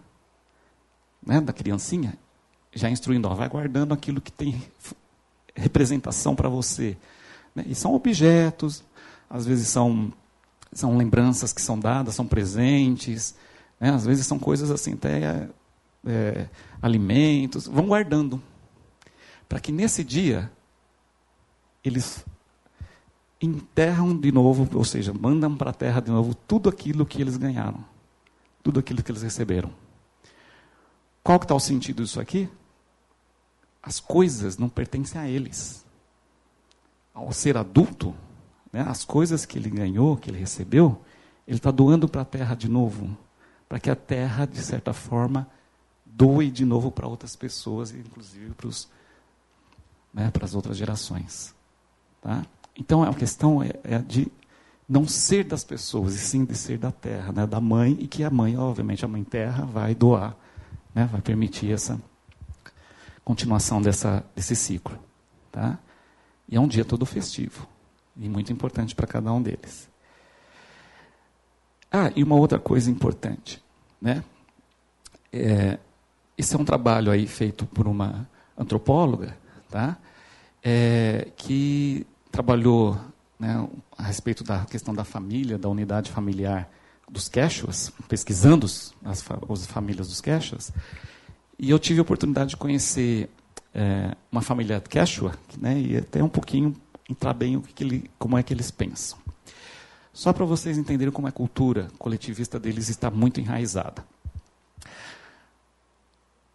né, da criancinha, já instruindo, ó, vai guardando aquilo que tem representação para você. Né? E são objetos, às vezes são, são lembranças que são dadas, são presentes, Né? Às vezes são coisas assim, até é, alimentos, vão guardando. Para que nesse dia eles enterram de novo, ou seja, mandam para a terra de novo tudo aquilo que eles ganharam, tudo aquilo que eles receberam. Qual que está o sentido disso aqui? As coisas não pertencem a eles. Ao ser adulto, né, as coisas que ele ganhou, que ele recebeu, ele está doando para a terra de novo, para que a terra, de certa forma, doe de novo para outras pessoas, inclusive para, né, as outras gerações. Tá? Então a questão é, é, de não ser das pessoas, e sim de ser da terra, né, da mãe, e que a mãe, obviamente, a mãe terra vai doar, né, vai permitir essa continuação dessa, desse ciclo. Tá? E é um dia todo festivo, e muito importante para cada um deles. Ah, e uma outra coisa importante, né? É, esse é um trabalho aí feito por uma antropóloga, tá? É, que trabalhou né, a respeito da questão da família, da unidade familiar dos Quechuas, pesquisando as, as famílias dos Quechuas, e eu tive a oportunidade de conhecer é, uma família Quechua, né, e até um pouquinho entrar bem o que ele, como é que eles pensam. Só para vocês entenderem como a cultura coletivista deles está muito enraizada.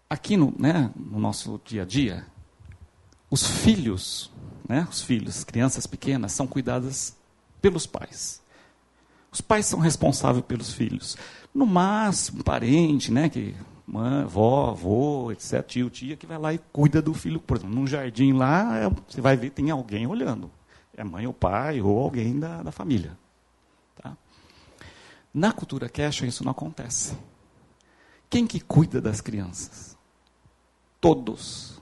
Aqui no, né, no nosso dia a dia, os filhos, né, os filhos, crianças pequenas, são cuidadas pelos pais. Os pais são responsáveis pelos filhos. No máximo, um parente, né, que mãe, vó, avô, etc., tio, tia, que vai lá e cuida do filho. Por exemplo, num jardim lá, é, você vai ver, tem alguém olhando. É mãe ou pai, ou alguém da, da família. Tá? Na cultura cash, isso não acontece. Quem que cuida das crianças? todos.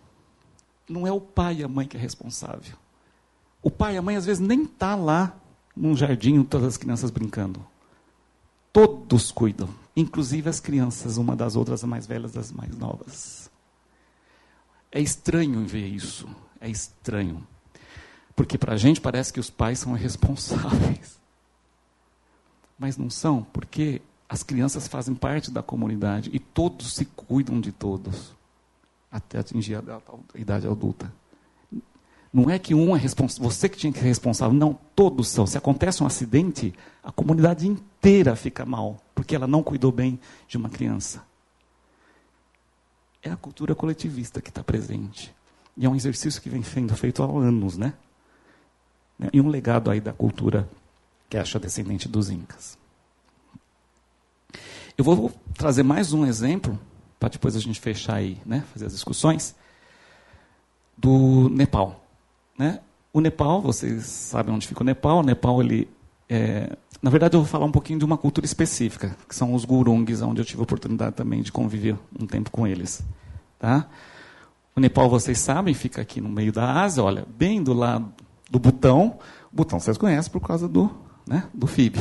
Não é o pai e a mãe que é responsável. O pai e a mãe às vezes nem está lá num jardim todas as crianças brincando. Todos cuidam, inclusive as crianças, uma das outras, as mais velhas das mais novas. É estranho ver isso, é estranho. Porque para a gente parece que os pais são responsáveis. Mas não são, porque as crianças fazem parte da comunidade e todos se cuidam de todos até atingir a, a idade adulta. Não é que um é responsável, você que tinha que ser responsável, não, todos são. Se acontece um acidente, a comunidade inteira fica mal, porque ela não cuidou bem de uma criança. É a cultura coletivista que está presente. E é um exercício que vem sendo feito há anos, né? E um legado aí da cultura que acha descendente dos Incas. Eu vou trazer mais um exemplo para depois a gente fechar aí, né, fazer as discussões, do Nepal. Né? O Nepal, vocês sabem onde fica o Nepal. O Nepal, ele, é, na verdade, eu vou falar um pouquinho de uma cultura específica, que são os gurungs, onde eu tive a oportunidade também de conviver um tempo com eles. Tá? O Nepal, vocês sabem, fica aqui no meio da Ásia, olha, bem do lado do Butão. O Butão vocês conhecem por causa do, né, do FIB.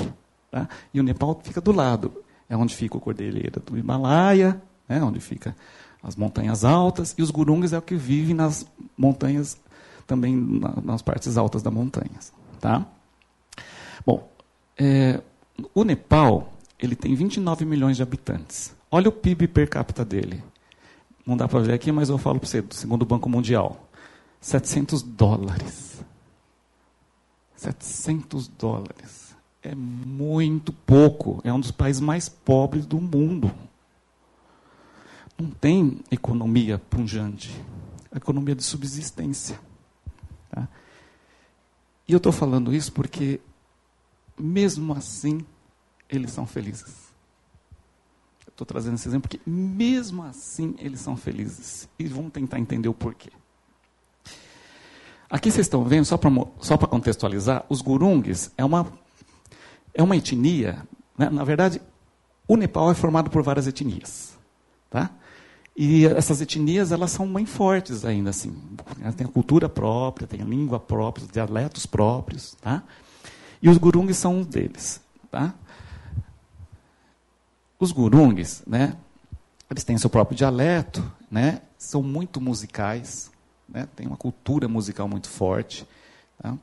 Tá? E o Nepal fica do lado. É onde fica o Cordilheira do Himalaia, né, onde fica as montanhas altas, e os gurungas é o que vivem nas montanhas, também na, nas partes altas das montanhas. Tá? Bom, é, o Nepal ele tem 29 milhões de habitantes. Olha o PIB per capita dele. Não dá para ver aqui, mas eu falo para você, segundo o Banco Mundial. 700 dólares. 700 dólares. É muito pouco. É um dos países mais pobres do mundo não tem economia punjante, economia de subsistência. Tá? E eu estou falando isso porque, mesmo assim, eles são felizes. Estou trazendo esse exemplo porque, mesmo assim, eles são felizes. E vamos tentar entender o porquê. Aqui vocês estão vendo, só para só contextualizar, os gurungues é uma, é uma etnia. Né? Na verdade, o Nepal é formado por várias etnias. Tá? E essas etnias, elas são bem fortes ainda, assim. Elas têm a cultura própria, têm a língua própria, os dialetos próprios, tá? E os gurungues são um deles, tá? Os gurungues, né? Eles têm seu próprio dialeto, né? São muito musicais, né? Tem uma cultura musical muito forte, tá?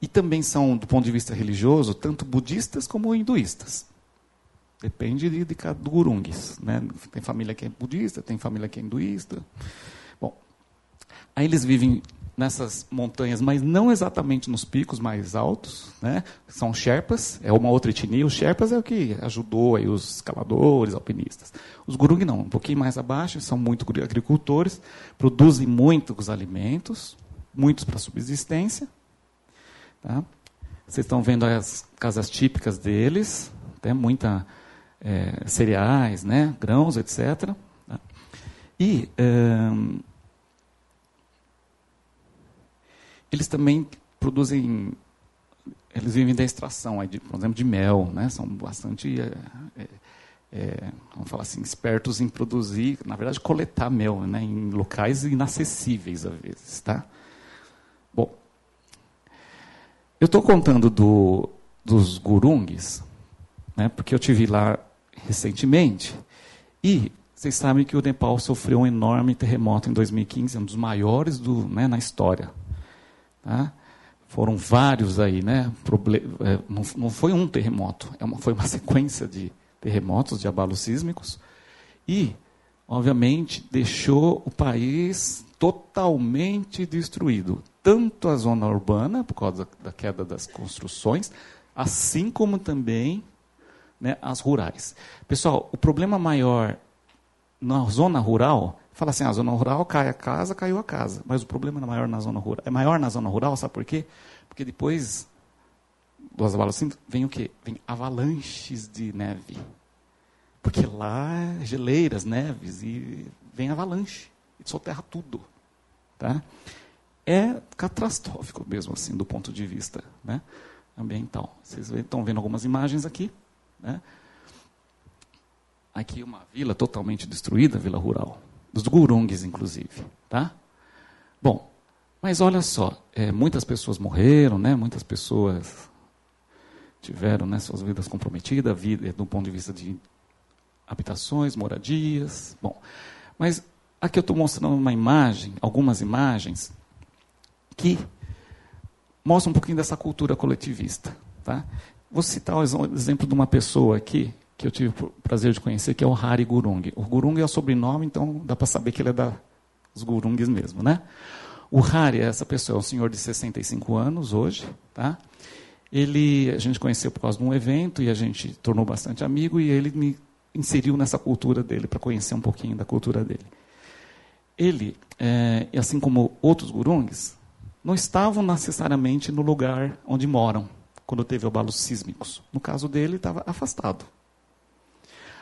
E também são, do ponto de vista religioso, tanto budistas como hinduístas. Depende de, de, do gurungues. Né? Tem família que é budista, tem família que é hinduísta. Bom, aí eles vivem nessas montanhas, mas não exatamente nos picos mais altos, né? São Sherpas, é uma outra etnia. Os Sherpas é o que ajudou aí os escaladores, alpinistas. Os Gurung não, um pouquinho mais abaixo, são muito agricultores, produzem muitos alimentos, muitos para subsistência. Tá? Vocês estão vendo as casas típicas deles, tem muita é, cereais, né, grãos, etc. Tá? E eles também produzem, eles vivem da extração, de, por exemplo, de mel, né? São bastante, é, é, é, vamos falar assim, espertos em produzir, na verdade, coletar mel, né? Em locais inacessíveis às vezes, tá? Bom, eu estou contando do, dos gurungues, né? Porque eu tive lá recentemente e vocês sabem que o Nepal sofreu um enorme terremoto em 2015, um dos maiores do, né, na história. Tá? Foram vários aí, né? Proble é, não, não, foi um terremoto, é uma, foi uma sequência de terremotos, de abalos sísmicos. E, obviamente, deixou o país totalmente destruído. Tanto a zona urbana, por causa da, da queda das construções, assim como também né, as rurais. Pessoal, o problema maior na zona rural Fala assim, a ah, zona rural cai a casa, caiu a casa. Mas o problema é maior na zona rural. É maior na zona rural, sabe por quê? Porque depois do abalos assim, vem o quê? Vem avalanches de neve. Porque lá é geleiras, neves, e vem avalanche. E soterra tudo. Tá? É catastrófico mesmo, assim, do ponto de vista né, ambiental. Vocês estão vendo algumas imagens aqui. Né? Aqui uma vila totalmente destruída, vila rural dos gurungues, inclusive. Tá? Bom, mas olha só, é, muitas pessoas morreram, né? muitas pessoas tiveram né, suas vidas comprometidas, vida, do ponto de vista de habitações, moradias. Bom, mas aqui eu estou mostrando uma imagem, algumas imagens, que mostram um pouquinho dessa cultura coletivista. Tá? Vou citar o exemplo de uma pessoa aqui, que eu tive o prazer de conhecer, que é o Hari Gurung. O Gurung é o sobrenome, então dá para saber que ele é da, dos Gurungs mesmo, né? O Hari, essa pessoa, é um senhor de 65 anos hoje, tá? Ele, a gente conheceu por causa de um evento e a gente tornou bastante amigo e ele me inseriu nessa cultura dele para conhecer um pouquinho da cultura dele. Ele, é, assim como outros gurungs, não estavam necessariamente no lugar onde moram quando teve abalos sísmicos. No caso dele, estava afastado.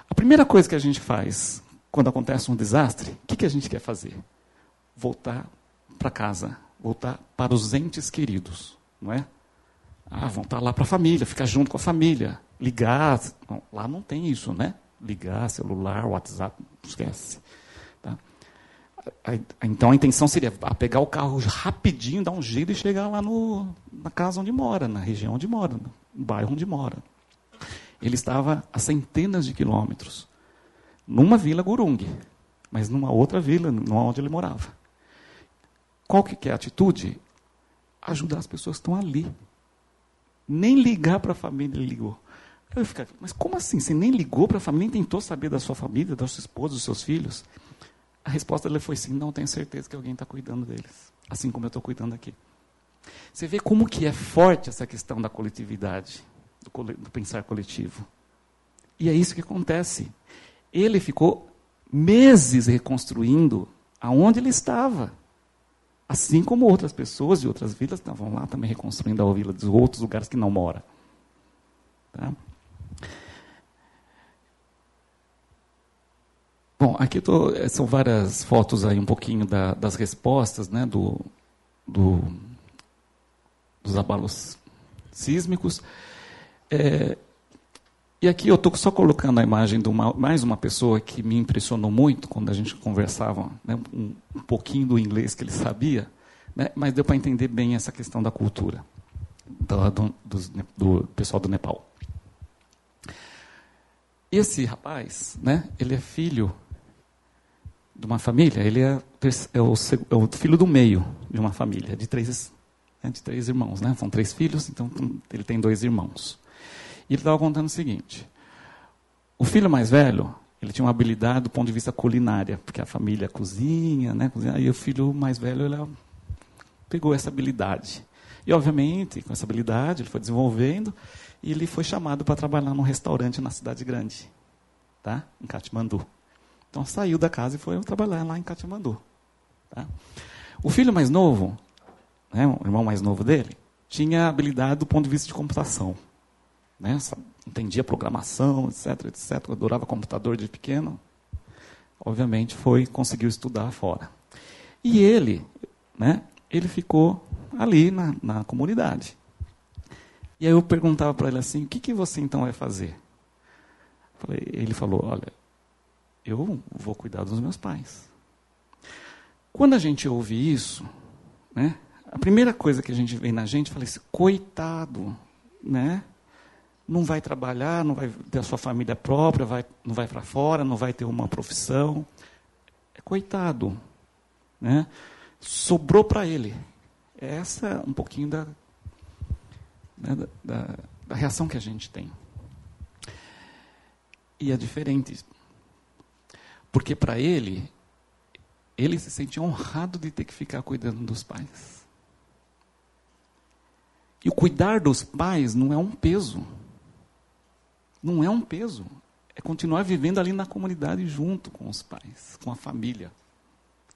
A primeira coisa que a gente faz quando acontece um desastre, o que, que a gente quer fazer? Voltar para casa, voltar para os entes queridos, não é? Ah, vão estar lá para a família, ficar junto com a família, ligar. Lá não tem isso, né? Ligar, celular, WhatsApp, esquece. Então a intenção seria pegar o carro rapidinho, dar um jeito e chegar lá no, na casa onde mora, na região onde mora, no bairro onde mora. Ele estava a centenas de quilômetros, numa vila Gurung, mas numa outra vila, não onde ele morava. Qual que é a atitude? Ajudar as pessoas que estão ali. Nem ligar para a família ele ligou. Eu ficava, mas como assim? Você nem ligou para a família, nem tentou saber da sua família, da sua esposa, dos seus filhos? A resposta dele foi sim, não tenho certeza que alguém está cuidando deles, assim como eu estou cuidando aqui. Você vê como que é forte essa questão da coletividade do, do pensar coletivo. E é isso que acontece. Ele ficou meses reconstruindo aonde ele estava. Assim como outras pessoas de outras vilas estavam lá também reconstruindo a vila dos outros lugares que não mora. Tá? Aqui tô, eh, são várias fotos aí, um pouquinho da, das respostas né, do, do, dos abalos sísmicos. É, e aqui eu estou só colocando a imagem de uma, mais uma pessoa que me impressionou muito quando a gente conversava né, um, um, pouquinho do inglês que ele sabia, né, mas deu para entender bem essa questão da cultura do, do, do, do, pessoal do Nepal. Esse rapaz, né, ele é filho de uma família, ele é, é, o, é o filho do meio de uma família, de três, né, de três irmãos. Né, são três filhos, então ele tem dois irmãos. E ele estava contando o seguinte: filho mais velho, ele tinha uma habilidade do ponto de vista culinária, porque a família cozinha, né? Cozinha, e o filho mais velho ele pegou essa habilidade. E, obviamente, com essa habilidade, ele foi desenvolvendo e ele foi chamado para trabalhar num restaurante na cidade grande, tá? em Katmandu. Então, saiu da casa e foi trabalhar lá em Katmandu. Tá? O filho mais novo, né, o irmão mais novo dele, tinha habilidade do ponto de vista de computação. Né? Entendia programação, etc, etc. Adorava computador de pequeno. Obviamente, foi conseguiu estudar fora. E ele, né, ele ficou ali na, na comunidade. E aí eu perguntava para ele assim: o que, que você então vai fazer? Falei, ele falou: olha, eu vou cuidar dos meus pais. Quando a gente ouve isso, né, a primeira coisa que a gente vê na gente, fala assim: coitado, né? Não vai trabalhar, não vai ter a sua família própria, vai, não vai para fora, não vai ter uma profissão. É coitado, né? Sobrou para ele. Essa é um pouquinho da, né, da, da reação que a gente tem. E é diferente. Porque para ele, ele se sente honrado de ter que ficar cuidando dos pais. E o cuidar dos pais não é um peso. Não é um peso. É continuar vivendo ali na comunidade junto com os pais, com a família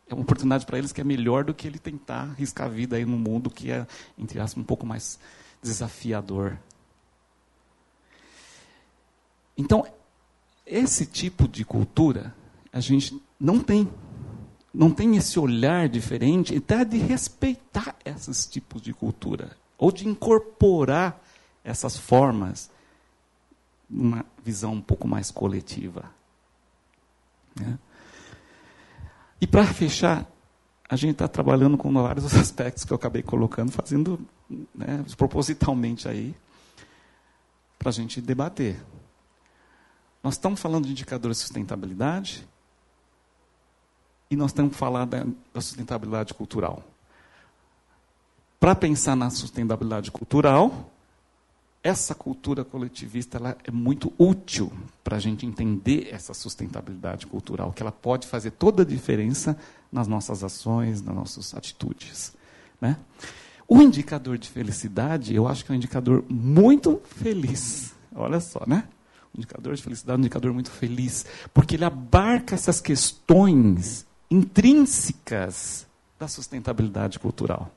é uma oportunidade para eles que é melhor do que ele tentar arriscar a vida aí no mundo que é, entre aspas, um pouco mais desafiador. Então, esse tipo de cultura a gente não tem. Não tem esse olhar diferente, até de respeitar esses tipos de cultura, ou de incorporar essas formas numa visão um pouco mais coletiva. Né? E para fechar, a gente está trabalhando com vários aspectos que eu acabei colocando, fazendo né, propositalmente aí, para a gente debater. Nós estamos falando de indicadores de sustentabilidade e nós temos que falar da, da sustentabilidade cultural. Para pensar na sustentabilidade cultural, essa cultura coletivista ela é muito útil para a gente entender essa sustentabilidade cultural, que ela pode fazer toda a diferença nas nossas ações, nas nossas atitudes. Né? O indicador de felicidade, eu acho que é um indicador muito feliz. Olha só, né? O indicador de felicidade é um indicador muito feliz, porque ele abarca essas questões intrínsecas da sustentabilidade cultural.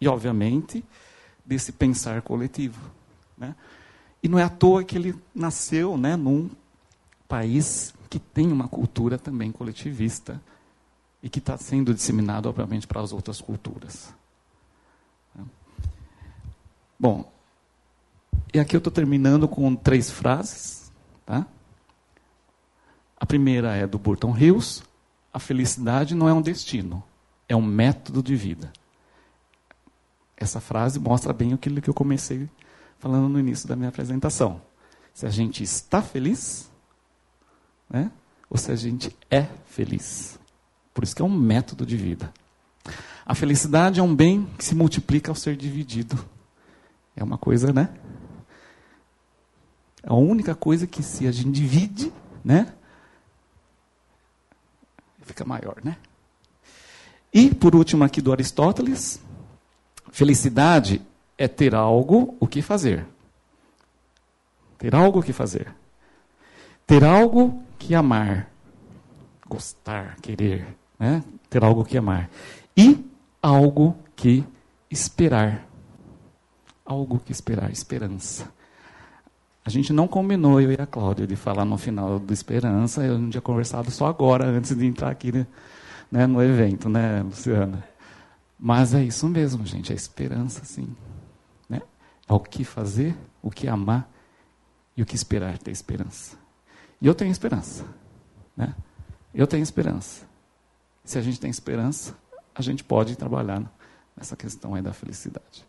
E, obviamente, desse pensar coletivo. Né? E não é à toa que ele nasceu né, num país que tem uma cultura também coletivista e que está sendo disseminado, obviamente, para as outras culturas. Bom, e aqui eu estou terminando com três frases. Tá? A primeira é do Burton Hills: a felicidade não é um destino, é um método de vida. Essa frase mostra bem aquilo que eu comecei falando no início da minha apresentação. Se a gente está feliz, né? ou se a gente é feliz. Por isso que é um método de vida. A felicidade é um bem que se multiplica ao ser dividido. É uma coisa, né? É a única coisa que se a gente divide, né? Fica maior, né? E, por último, aqui do Aristóteles, felicidade é ter algo o que fazer. Ter algo o que fazer. Ter algo que amar. Gostar, querer. Né? Ter algo que amar. E algo que esperar. Algo que esperar, esperança. A gente não combinou, eu e a Cláudia, de falar no final do Esperança. Eu não tinha conversado só agora, antes de entrar aqui né, no evento, né, Luciana? Mas é isso mesmo, gente, é esperança, sim ao que fazer, o que amar e o que esperar ter esperança. E eu tenho esperança. Né? Eu tenho esperança. Se a gente tem esperança, a gente pode trabalhar nessa questão aí da felicidade.